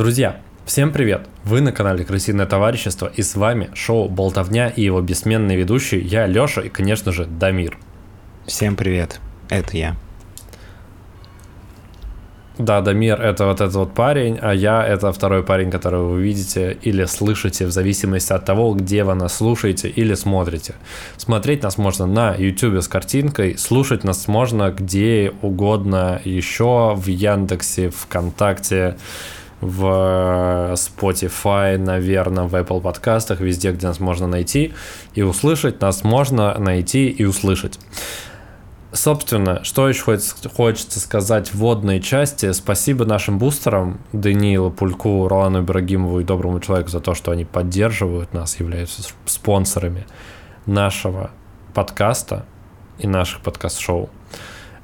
Друзья, всем привет! Вы на канале Крысиное товарищество и с вами шоу Болтовня и его бессменный ведущий я, Лёша и, конечно же, Дамир. Всем привет, это я. Да, Дамир это вот этот вот парень, а я это второй парень, которого вы видите или слышите в зависимости от того, где вы нас слушаете или смотрите. Смотреть нас можно на YouTube с картинкой, слушать нас можно где угодно еще в Яндексе, ВКонтакте, в Spotify, наверное, в Apple подкастах, везде, где нас можно найти и услышать, нас можно найти и услышать. Собственно, что еще хочется сказать в вводной части. Спасибо нашим бустерам, Даниилу Пульку, Ролану Ибрагимову и Доброму Человеку за то, что они поддерживают нас, являются спонсорами нашего подкаста и наших подкаст-шоу.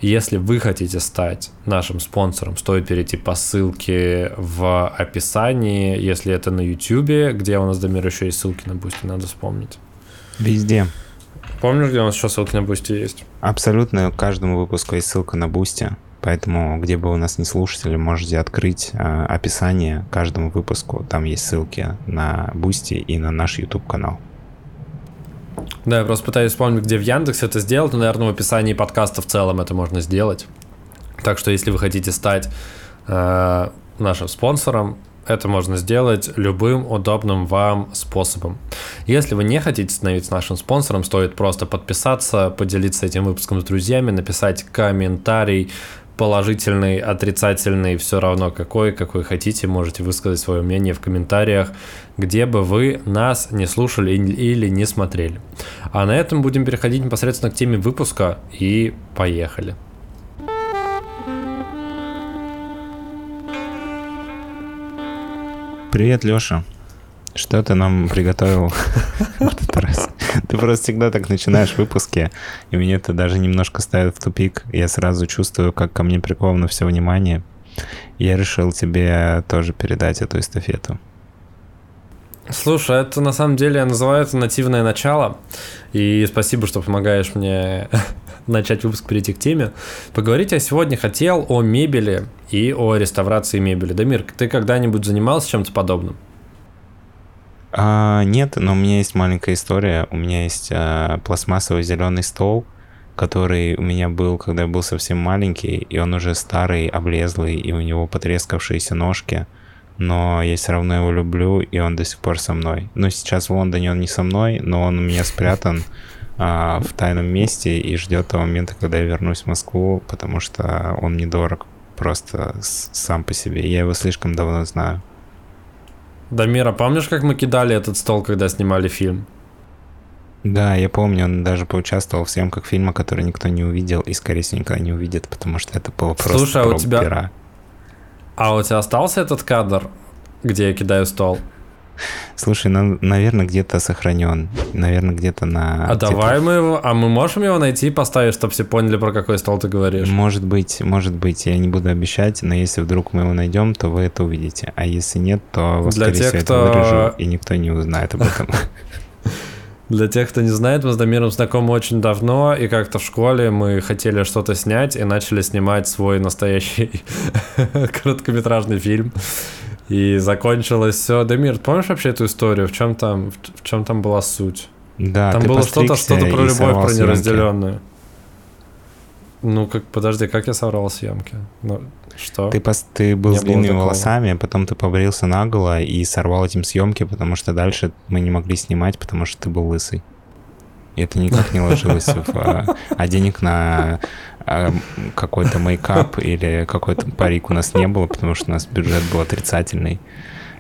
Если вы хотите стать нашим спонсором, стоит перейти по ссылке в описании. Если это на YouTube, где у нас, Дамир, еще есть ссылки на Бусти, надо вспомнить. Везде. Помнишь, где у нас еще ссылки на Бусти есть? Абсолютно каждому выпуску есть ссылка на Бусти. Поэтому, где бы вы нас не слушали, можете открыть э, описание каждому выпуску. Там есть ссылки на Бусти и на наш YouTube канал. Да, я просто пытаюсь вспомнить, где в Яндексе это сделать, но, наверное, в описании подкаста в целом это можно сделать. Так что, если вы хотите стать э, нашим спонсором, это можно сделать любым удобным вам способом. Если вы не хотите становиться нашим спонсором, стоит просто подписаться, поделиться этим выпуском с друзьями, написать комментарий, положительный, отрицательный, все равно какой, какой хотите, можете высказать свое мнение в комментариях, где бы вы нас не слушали или не смотрели. А на этом будем переходить непосредственно к теме выпуска и поехали. Привет, Лёша. Что ты нам приготовил в этот раз? Ты просто всегда так начинаешь выпуски, и меня это даже немножко ставит в тупик. Я сразу чувствую, как ко мне приковано все внимание. Я решил тебе тоже передать эту эстафету. Слушай, это на самом деле называется нативное начало. И спасибо, что помогаешь мне начать выпуск, перейти к теме. Поговорить я сегодня хотел о мебели и о реставрации мебели. Дамир, ты когда-нибудь занимался чем-то подобным? А, нет, но у меня есть маленькая история. У меня есть а, пластмассовый зеленый стол, который у меня был, когда я был совсем маленький, и он уже старый, облезлый, и у него потрескавшиеся ножки. Но я все равно его люблю, и он до сих пор со мной. Но сейчас в Лондоне он не со мной, но он у меня спрятан а, в тайном месте и ждет того момента, когда я вернусь в Москву, потому что он недорог просто сам по себе. Я его слишком давно знаю. Дамира, помнишь, как мы кидали этот стол, когда снимали фильм? Да, я помню, он даже поучаствовал в съемках фильма, который никто не увидел и, скорее всего, никогда не увидит, потому что это было просто Слушай, а у тебя... Пера. А у тебя остался этот кадр, где я кидаю стол? Слушай, ну, наверное, где-то сохранен. Наверное, где-то на... А типа... давай мы его... А мы можем его найти и поставить, чтобы все поняли, про какой стол ты говоришь? Может быть, может быть. Я не буду обещать, но если вдруг мы его найдем, то вы это увидите. А если нет, то, Для скорее тех, всего, кто... это вырежу, и никто не узнает об этом. Для тех, кто не знает, мы с Дамиром знакомы очень давно, и как-то в школе мы хотели что-то снять и начали снимать свой настоящий короткометражный фильм. И закончилось все. Дамир, помнишь вообще эту историю? В чем там, в, чем там была суть? Да, там было что-то, что-то про любовь, про неразделенную. Ну, как, подожди, как я соврал съемки? Ну, что? Ты, пос, ты был Не с длинными волосами, потом ты побрился наголо и сорвал этим съемки, потому что дальше мы не могли снимать, потому что ты был лысый. И это никак не ложилось в... А, а денег на а, какой-то мейкап или какой-то парик у нас не было, потому что у нас бюджет был отрицательный.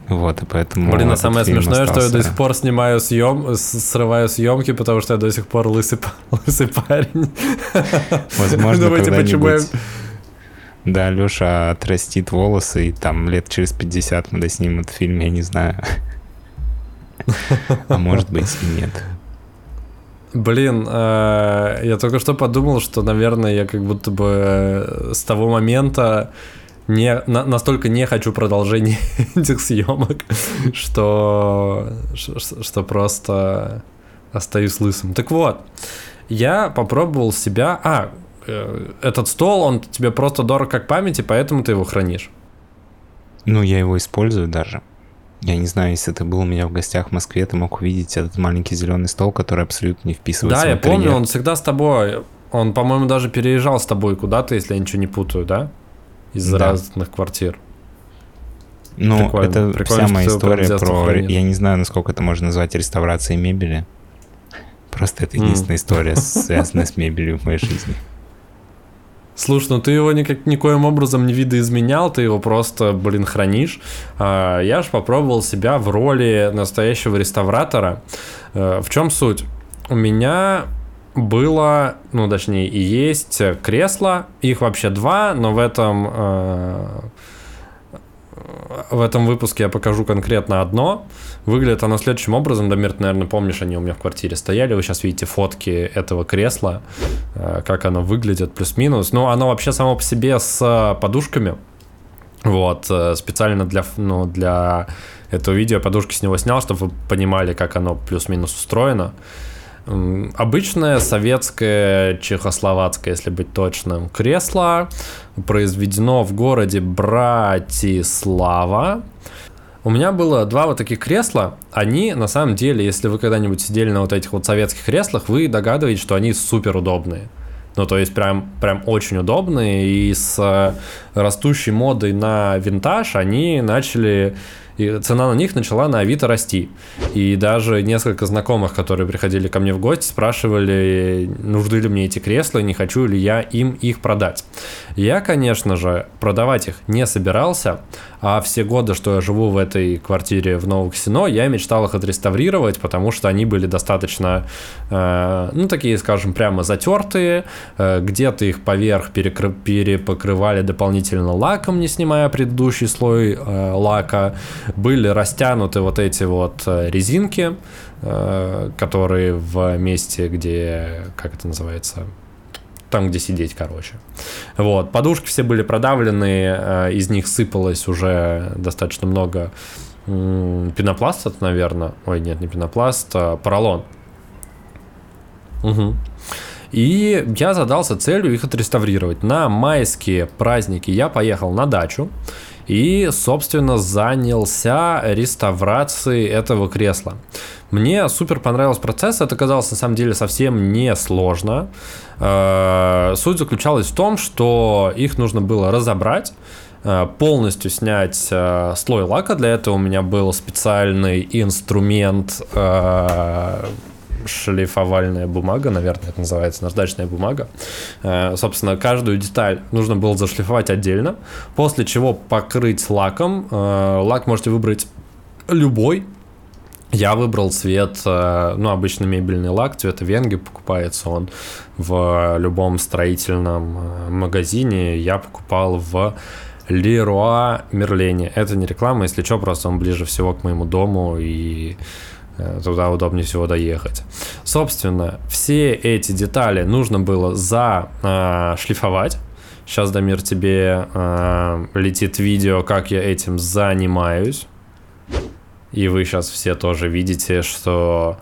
Вот, и поэтому... Блин, а самое смешное, остался... что я до сих пор снимаю съем, срываю съемки, потому что я до сих пор лысый, лысый парень. Возможно, Думаете, почему я... Да, Леша отрастит волосы, и там лет через 50 мы доснимем этот фильм, я не знаю. А может быть и нет. Блин, э, я только что подумал, что, наверное, я как будто бы э, с того момента не, на, настолько не хочу продолжения этих съемок, что, что, что просто остаюсь лысым. Так вот, я попробовал себя... А, э, этот стол, он тебе просто дорог как памяти, поэтому ты его хранишь. Ну, я его использую даже. Я не знаю, если ты был у меня в гостях в Москве, ты мог увидеть этот маленький зеленый стол, который абсолютно не вписывается Да, я интерьер. помню, он всегда с тобой. Он, по-моему, даже переезжал с тобой куда-то, если я ничего не путаю, да? Из Да. разных квартир. Ну, Прикольно. это Прикольно, вся моя история про... хранишь. Я не знаю, насколько это можно назвать реставрацией мебели. Просто это единственная история, связанная с мебелью в моей жизни. Слушай, ну ты его никак, никоим образом не видоизменял, ты его просто, блин, хранишь. А, я же попробовал себя в роли настоящего реставратора. Э, В чем суть? У меня было, ну, точнее, и есть кресло. Их вообще два, но в этом э, в этом выпуске я покажу конкретно одно. Выглядит оно следующим образом. Дамир, ты, наверное, помнишь, они у меня в квартире стояли. Вы сейчас видите фотки этого кресла, э, как оно выглядит, плюс-минус. Ну, оно вообще само по себе с подушками. Вот, э, специально для, ну, для этого видео подушки с него снял, чтобы вы понимали, как оно плюс-минус устроено. Обычное советское, чехословацкое, если быть точным, кресло произведено в городе Братислава. У меня было два вот таких кресла. Они, на самом деле, если вы когда-нибудь сидели на вот этих вот советских креслах, вы догадываетесь, что они супер удобные. Ну, то есть прям, прям очень удобные. И с э, растущей модой на винтаж они начали... И цена на них начала на Авито расти. И даже несколько знакомых, которые приходили ко мне в гости, спрашивали, нужны ли мне эти кресла, не хочу ли я им их продать. Я, конечно же, продавать их не собирался, а все годы, что я живу в этой квартире в Новоксино, я мечтал их отреставрировать, потому что они были достаточно, э, ну, такие, скажем, прямо затертые, э, где-то их поверх перекры- перепокрывали дополнительно лаком, не снимая предыдущий слой э, лака, были растянуты вот эти вот э, резинки, э, которые в месте, где, как это называется, там, где сидеть, короче. Вот, подушки все были продавлены, э, из них сыпалось уже достаточно много пенопласта, наверное. Ой, нет, не пенопласт, а поролон. Мгм. И я задался целью их отреставрировать. На майские праздники я поехал на дачу и, собственно, занялся реставрацией этого кресла. Мне супер понравился процесс, это казалось на самом деле совсем не сложно. Э, Суть заключалась в том, что их нужно было разобрать, э, полностью снять э, слой лака. Для этого у меня был специальный инструмент шлифовальная бумага, наверное, это называется, наждачная бумага. Э, Собственно, каждую деталь нужно было зашлифовать отдельно, после чего покрыть лаком. Э, Лак можете выбрать любой. Я выбрал цвет, э, ну, обычный мебельный лак, цвета Венги, покупается он в любом строительном магазине. Я покупал в Леруа Мерлене. Это не реклама, если что, просто он ближе всего к моему дому и туда удобнее всего доехать. Собственно, все эти детали нужно было зашлифовать. Сейчас, Дамир, тебе э, летит видео, как я этим занимаюсь. И вы сейчас все тоже видите, что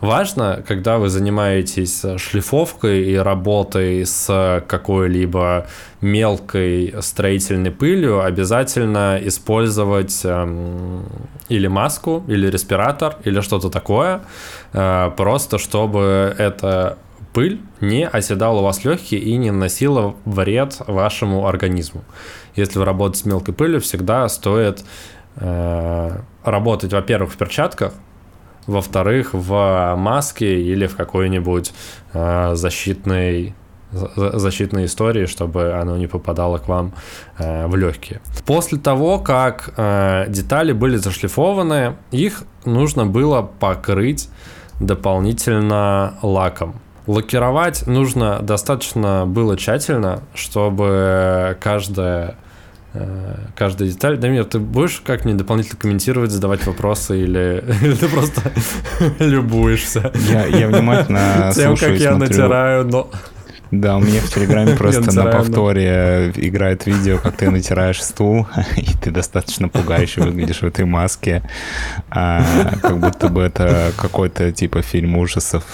важно, когда вы занимаетесь шлифовкой и работой с какой-либо мелкой строительной пылью, обязательно использовать эм, или маску, или респиратор, или что-то такое, э, просто чтобы эта пыль не оседала у вас легкие и не наносила вред вашему организму. Если вы работаете с мелкой пылью, всегда стоит э, работать, во-первых, в перчатках, во-вторых, в маске или в какой-нибудь э, защитной за- защитной истории, чтобы оно не попадало к вам э, в легкие. После того, как э, детали были зашлифованы, их нужно было покрыть дополнительно лаком. Лакировать нужно достаточно было тщательно, чтобы каждая каждая деталь. Дамир, ты будешь как-нибудь дополнительно комментировать, задавать вопросы или, ты просто любуешься? Я, я внимательно Тем, слушаю как я натираю, но... Да, у меня в Телеграме просто на повторе играет видео, как ты натираешь стул, и ты достаточно пугающе выглядишь в этой маске, а, как будто бы это какой-то типа фильм ужасов.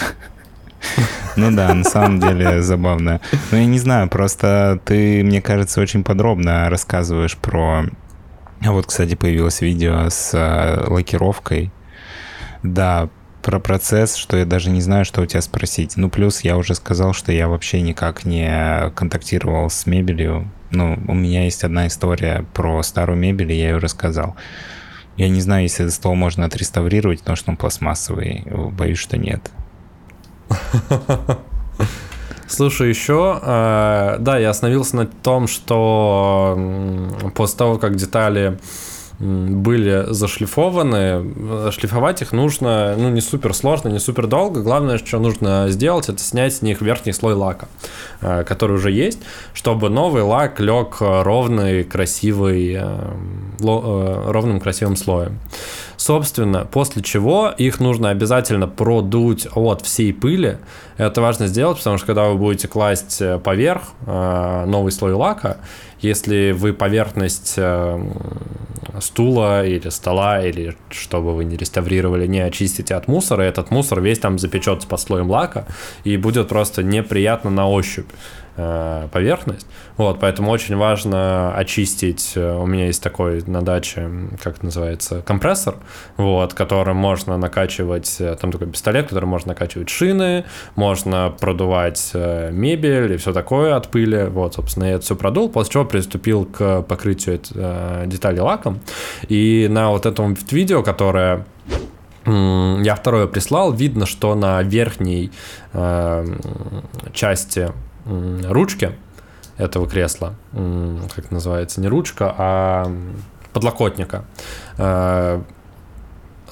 Ну да, на самом деле забавно. Но я не знаю, просто ты, мне кажется, очень подробно рассказываешь про вот, кстати, появилось видео с э, лакировкой. Да, про процесс, что я даже не знаю, что у тебя спросить. Ну, плюс я уже сказал, что я вообще никак не контактировал с мебелью. Ну, у меня есть одна история про старую мебель, и я ее рассказал. Я не знаю, если этот стол можно отреставрировать, потому что он пластмассовый. Боюсь, что нет. Слушай, еще, э, да, я остановился на том, что после того, как детали были зашлифованы, шлифовать их нужно, ну, не супер сложно, не супер долго. Главное, что нужно сделать, это снять с них верхний слой лака, э, который уже есть, чтобы новый лак лег ровный, красивый, э, э, ровным красивым слоем. Собственно, после чего их нужно обязательно продуть от всей пыли. Это важно сделать, потому что когда вы будете класть поверх новый слой лака, если вы поверхность стула или стола, или что бы вы не реставрировали, не очистите от мусора, этот мусор весь там запечется под слоем лака и будет просто неприятно на ощупь. Э, поверхность. Вот, поэтому очень важно очистить. Э, у меня есть такой на даче, как это называется, компрессор, вот, которым можно накачивать, э, там такой пистолет, который можно накачивать шины, можно продувать мебель и все такое от пыли. Вот, собственно, я это все продул, после чего приступил к покрытию деталей лаком. И на вот этом видео, которое я второе прислал, видно, что на верхней э, части ручки этого кресла, как называется, не ручка, а подлокотника, э,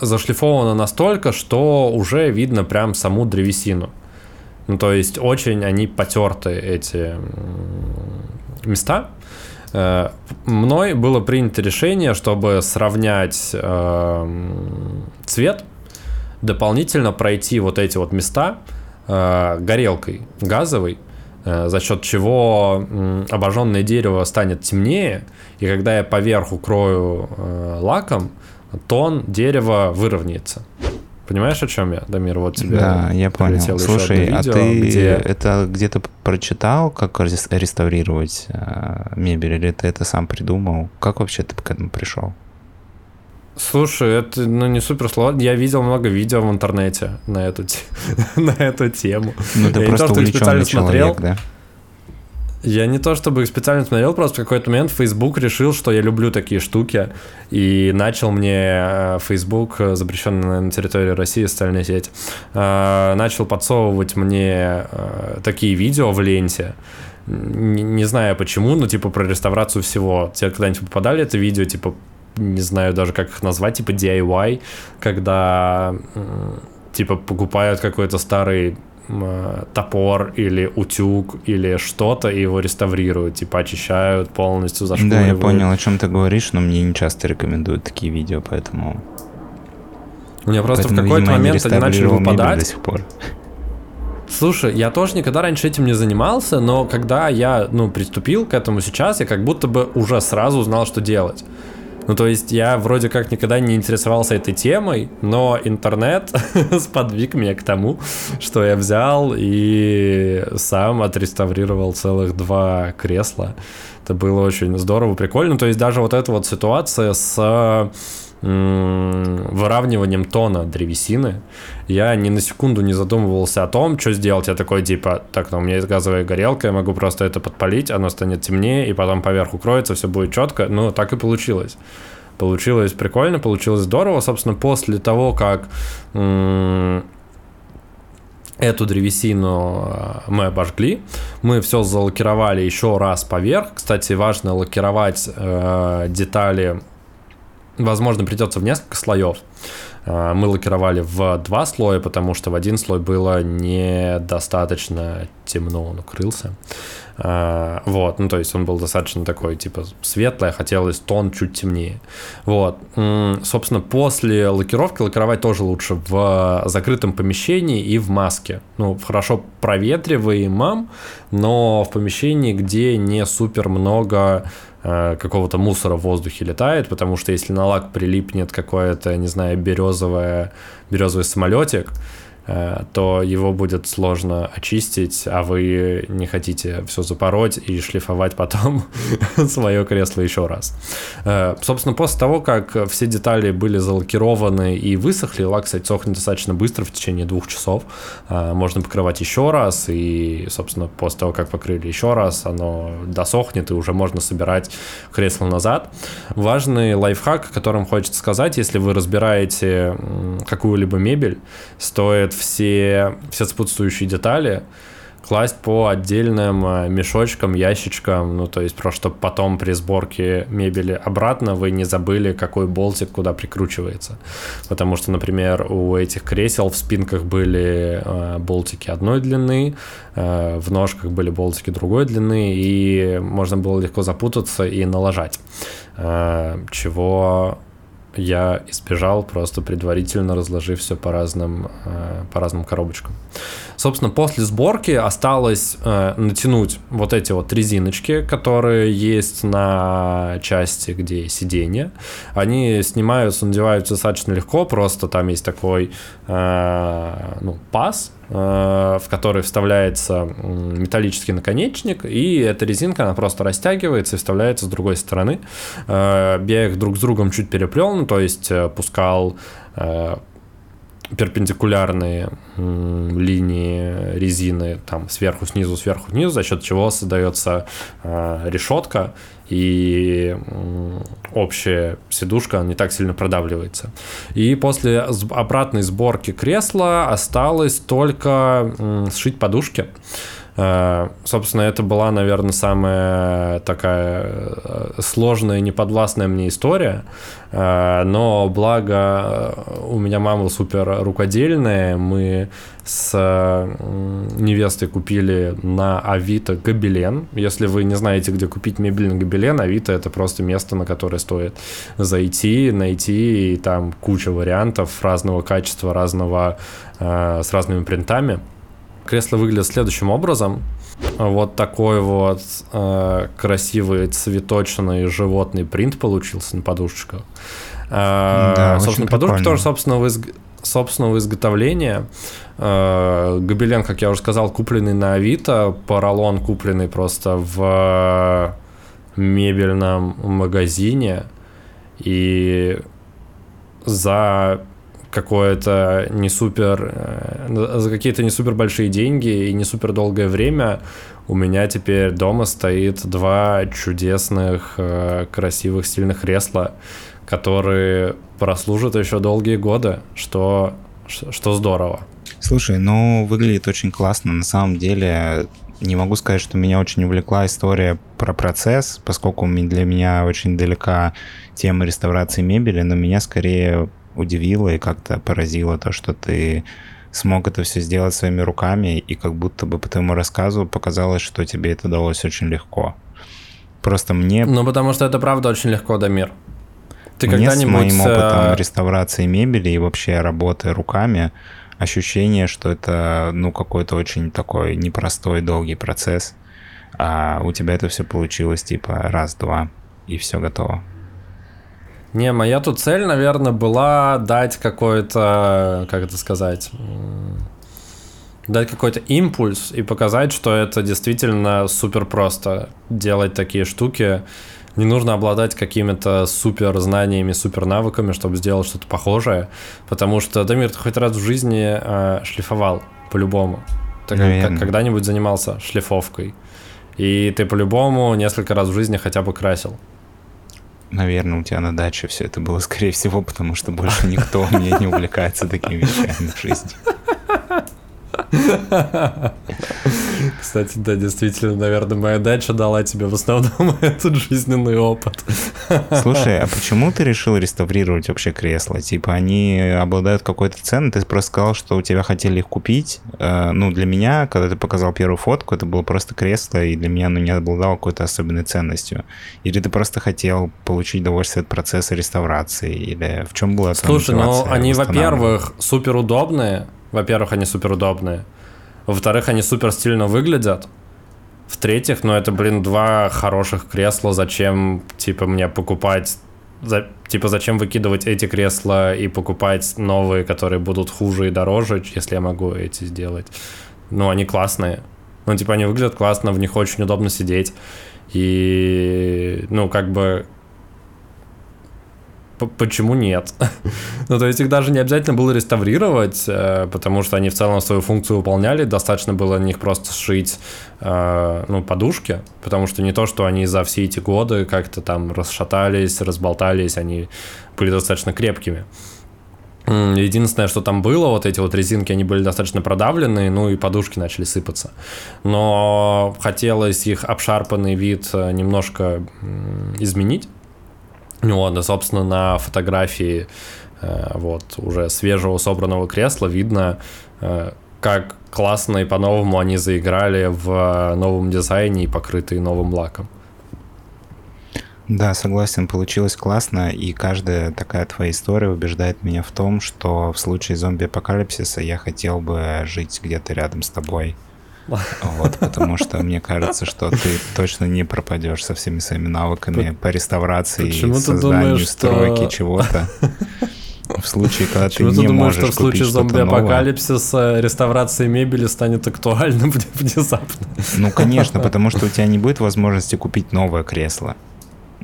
зашлифовано настолько, что уже видно прям саму древесину. Ну, то есть очень они потерты, эти места. Э, мной было принято решение, чтобы сравнять э, цвет, дополнительно пройти вот эти вот места горелкой газовой, за счет чего обожженное дерево станет темнее, и когда я поверх укрою э, лаком, тон дерева выровняется. Понимаешь, о чем я, Дамир? Вот тебе Да, я понял. Слушай, видео, а ты где... это где-то прочитал, как реставрировать э, мебель, или ты это сам придумал? Как вообще ты к этому пришел? Слушай, это ну, не супер сложно. Я видел много видео в интернете на эту, на эту тему. Ну, ты я просто не то, специально человек, смотрел. да? Я не то чтобы их специально смотрел, просто в какой-то момент Facebook решил, что я люблю такие штуки, и начал мне э, Facebook, э, запрещенный на территории России социальная сеть, э, начал подсовывать мне такие видео в ленте, не, не знаю почему, но типа про реставрацию всего. Тебе когда-нибудь попадали это видео, типа не знаю даже, как их назвать, типа DIY, когда типа покупают какой-то старый топор или утюг или что-то и его реставрируют, типа очищают полностью, зашкуривают. Да, я понял, о чем ты говоришь, но мне не часто рекомендуют такие видео, поэтому... У меня просто поэтому, в какой-то видимо, момент они начали выпадать. До сих пор. Слушай, я тоже никогда раньше этим не занимался, но когда я, ну, приступил к этому сейчас, я как будто бы уже сразу знал, что делать. Ну, то есть я вроде как никогда не интересовался этой темой, но интернет сподвиг меня к тому, что я взял и сам отреставрировал целых два кресла. Это было очень здорово, прикольно. То есть даже вот эта вот ситуация с выравниванием тона древесины, я ни на секунду не задумывался о том, что сделать. Я такой, типа, так, ну, у меня есть газовая горелка, я могу просто это подпалить, оно станет темнее, и потом поверх укроется, все будет четко. Ну, так и получилось. Получилось прикольно, получилось здорово. Собственно, после того, как эту древесину э, мы обожгли, мы все залакировали еще раз поверх. Кстати, важно лакировать э, детали Возможно, придется в несколько слоев. А, мы лакировали в два слоя, потому что в один слой было недостаточно темно, он укрылся. А, вот, ну то есть он был достаточно такой, типа, светлый, а хотелось тон чуть темнее. Вот, собственно, после лакировки лакировать тоже лучше в закрытом помещении и в маске. Ну, хорошо проветриваемом, но в помещении, где не супер много Э, какого-то мусора в воздухе летает, потому что если на лак прилипнет какое-то, не знаю, березовое, березовый самолетик, Э, то его будет сложно очистить, а вы не хотите все запороть и шлифовать потом свое кресло еще раз. Э, собственно, после того, как все детали были залакированы и высохли, лак, кстати, сохнет достаточно быстро, в течение двух часов. Э, можно покрывать еще раз, и, собственно, после того, как покрыли еще раз, оно досохнет, и уже можно собирать кресло назад. Важный лайфхак, о котором хочется сказать, если вы разбираете какую-либо мебель, стоит все, все сопутствующие детали класть по отдельным э, мешочкам, ящичкам, ну, то есть просто потом при сборке мебели обратно вы не забыли, какой болтик куда прикручивается. Потому что, например, у этих кресел в спинках были э, болтики одной длины, э, в ножках были болтики другой длины, и можно было легко запутаться и налажать. Чего я избежал, просто предварительно разложив все по разным, э, по разным коробочкам. Собственно, после сборки осталось э, натянуть вот эти вот резиночки, которые есть на части, где сиденье. Они снимаются, надеваются достаточно легко, просто там есть такой э, ну, паз, в который вставляется металлический наконечник, и эта резинка, она просто растягивается и вставляется с другой стороны. Э, я их друг с другом чуть переплел, ну, то есть э, пускал перпендикулярные линии резины там сверху снизу сверху снизу за счет чего создается э, решетка и общая сидушка не так сильно продавливается. И после обратной сборки кресла осталось только сшить подушки собственно, это была, наверное, самая такая э, сложная, неподвластная мне история. Э, но благо у меня мама супер рукодельная. Мы с невестой купили на Авито гобелен. Если вы не знаете, где купить мебельный гобелен, Авито это просто место, на которое стоит зайти, найти, и там куча вариантов разного качества, разного, с разными принтами. Кресло выглядит следующим образом. Вот такой вот э, красивый цветочный животный принт получился на подушечках. Э, да, собственно, подушка прикольно. тоже собственного, из... собственного изготовления. Э, гобелен, как я уже сказал, купленный на Авито, поролон купленный просто в мебельном магазине. И за какое-то не супер, э, за какие-то не супер большие деньги и не супер долгое время у меня теперь дома стоит два чудесных, э, красивых, стильных кресла, которые прослужат еще долгие годы, что, что здорово. Слушай, ну выглядит очень классно. На самом деле не могу сказать, что меня очень увлекла история про процесс, поскольку для меня очень далека тема реставрации мебели, но меня скорее удивило и как-то поразило то, что ты смог это все сделать своими руками, и как будто бы по твоему рассказу показалось, что тебе это далось очень легко. Просто мне... Ну, потому что это правда очень легко, Дамир. Ты мне с моим опытом реставрации мебели и вообще работы руками ощущение, что это, ну, какой-то очень такой непростой, долгий процесс, а у тебя это все получилось, типа, раз-два, и все готово. Не, моя тут цель, наверное, была дать какой-то, как это сказать, дать какой-то импульс и показать, что это действительно супер просто делать такие штуки. Не нужно обладать какими-то супер знаниями, супер навыками, чтобы сделать что-то похожее, потому что, Дамир, ты хоть раз в жизни э, шлифовал по-любому. Ты как, когда-нибудь занимался шлифовкой. И ты по-любому несколько раз в жизни хотя бы красил наверное, у тебя на даче все это было, скорее всего, потому что больше никто меня не увлекается такими вещами в жизни. Кстати, да, действительно, наверное, моя дача дала тебе в основном этот жизненный опыт. Слушай, а почему ты решил реставрировать вообще кресла? Типа, они обладают какой-то ценой, ты просто сказал, что у тебя хотели их купить. Э, ну, для меня, когда ты показал первую фотку, это было просто кресло, и для меня оно не обладало какой-то особенной ценностью. Или ты просто хотел получить удовольствие от процесса реставрации, или в чем была Слушай, ну, они, во-первых, супер удобные, во-первых, они супер удобные. Во-вторых, они супер стильно выглядят. В-третьих, ну это, блин, два хороших кресла. Зачем, типа, мне покупать за, типа, зачем выкидывать эти кресла и покупать новые, которые будут хуже и дороже, если я могу эти сделать. Ну, они классные. Ну, типа, они выглядят классно, в них очень удобно сидеть. И, ну, как бы почему нет? ну, то есть их даже не обязательно было реставрировать, э, потому что они в целом свою функцию выполняли, достаточно было на них просто сшить, э, ну, подушки, потому что не то, что они за все эти годы как-то там расшатались, разболтались, они были достаточно крепкими. Единственное, что там было, вот эти вот резинки, они были достаточно продавленные, ну и подушки начали сыпаться. Но хотелось их обшарпанный вид э, немножко изменить. Вот, да, собственно, на фотографии э, вот уже свежего собранного кресла видно, э, как классно и по-новому они заиграли в новом дизайне и покрытые новым лаком. Да, согласен, получилось классно, и каждая такая твоя история убеждает меня в том, что в случае зомби-апокалипсиса я хотел бы жить где-то рядом с тобой. Вот, потому что мне кажется, что ты точно не пропадешь со всеми своими навыками по реставрации, Почему созданию, думаешь, стройки что... чего-то. В случае, когда Почему ты, ты не думаешь, можешь что в случае зомби-апокалипсиса реставрация мебели станет актуальным внезапно? Ну, конечно, потому что у тебя не будет возможности купить новое кресло.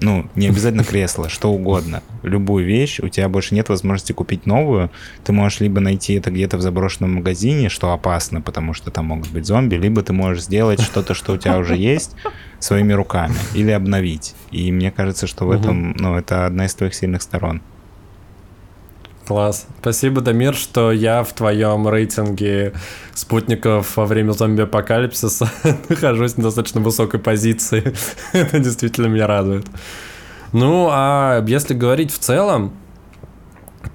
Ну, не обязательно кресло, что угодно. Любую вещь, у тебя больше нет возможности купить новую. Ты можешь либо найти это где-то в заброшенном магазине, что опасно, потому что там могут быть зомби, либо ты можешь сделать что-то, что у тебя уже есть, своими руками, или обновить. И мне кажется, что в этом, ну, это одна из твоих сильных сторон. Класс. Спасибо, Дамир, что я в твоем рейтинге спутников во время зомби-апокалипсиса нахожусь на достаточно высокой позиции. Это действительно меня радует. Ну, а если говорить в целом,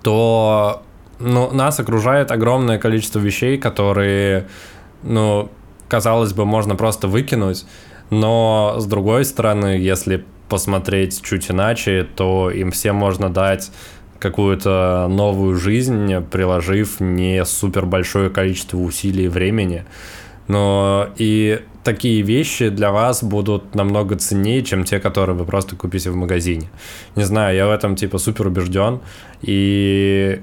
то ну, нас окружает огромное количество вещей, которые, ну, казалось бы, можно просто выкинуть, но с другой стороны, если посмотреть чуть иначе, то им всем можно дать какую-то новую жизнь, приложив не супер большое количество усилий и времени. Но и такие вещи для вас будут намного ценнее, чем те, которые вы просто купите в магазине. Не знаю, я в этом типа супер убежден. И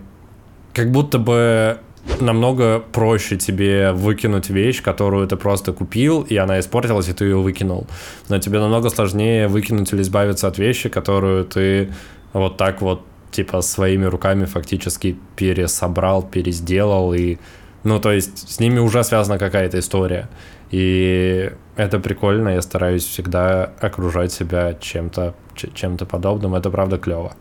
как будто бы намного проще тебе выкинуть вещь, которую ты просто купил, и она испортилась, и ты ее выкинул. Но тебе намного сложнее выкинуть или избавиться от вещи, которую ты вот так вот типа своими руками фактически пересобрал, пересделал и ну, то есть с ними уже связана какая-то история. И это прикольно, я стараюсь всегда окружать себя чем-то чем-то подобным. Это правда клево.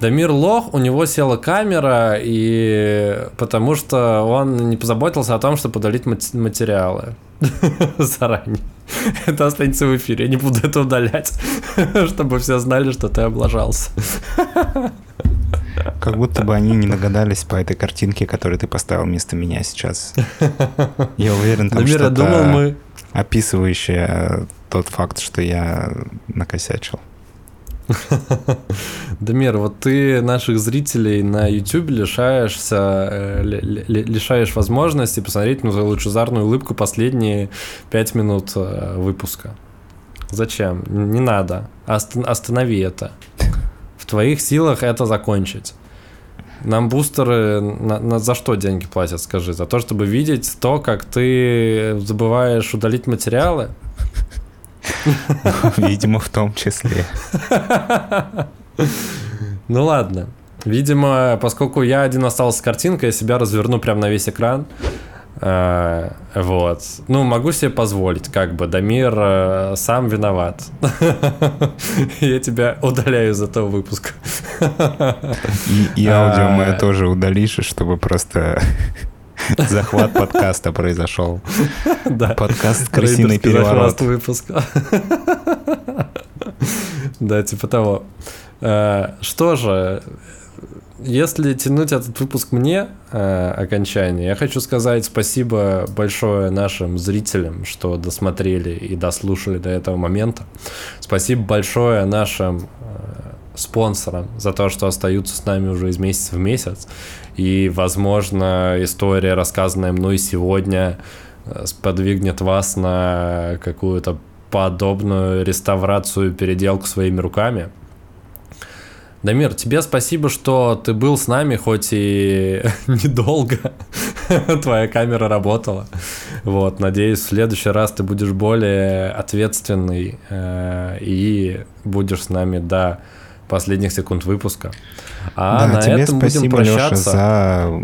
Дамир лох, у него села камера, и потому что он не позаботился о том, чтобы удалить материалы заранее. Это останется в эфире, я не буду это удалять, чтобы все знали, что ты облажался. Как будто бы они не нагадались по этой картинке, которую ты поставил вместо меня сейчас. Я уверен, там что-то думал, мы... описывающее тот факт, что я накосячил. Дамир, вот ты наших зрителей на YouTube лишаешься, э, лишаешь возможности посмотреть на твою лучезарную улыбку последние пять минут э, выпуска. Зачем? Не надо. Останови это. В твоих силах это закончить. Нам бустеры на, на, за что деньги платят, скажи? За то, чтобы видеть то, как ты забываешь удалить материалы? Видимо, в том числе. Ну ладно. Видимо, поскольку я один остался с картинкой, я себя разверну прямо на весь экран. А, вот. Ну, могу себе позволить, как бы, Дамир э, сам виноват. Я тебя удаляю из этого выпуска. И, и аудио мое а. тоже удалишь, чтобы просто Захват подкаста произошел. Да. Подкаст «Крысиный переворот». Выпуска. Да, типа того. Э, что же, если тянуть этот выпуск мне э, окончание, я хочу сказать спасибо большое нашим зрителям, что досмотрели и дослушали до этого момента. Спасибо большое нашим э, спонсорам за то, что остаются с нами уже из месяца в месяц. И, возможно, история, рассказанная мной сегодня, сподвигнет вас на какую-то подобную реставрацию, переделку своими руками. Дамир, тебе спасибо, что ты был с нами, хоть и недолго твоя камера работала. Вот, надеюсь, в следующий раз ты будешь более ответственный э, и будешь с нами до последних секунд выпуска. А да, на тебе этом спасибо, будем прощаться. Леша, за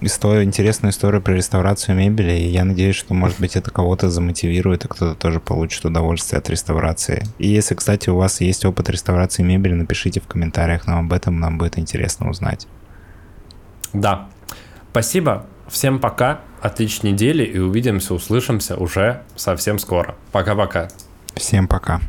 историю, интересную историю про реставрацию мебели. И я надеюсь, что, может быть, это кого-то замотивирует, и кто-то тоже получит удовольствие от реставрации. И если, кстати, у вас есть опыт реставрации мебели, напишите в комментариях нам об этом, нам будет интересно узнать. Да. Спасибо. Всем пока. Отличной недели и увидимся, услышимся уже совсем скоро. Пока-пока. Всем пока.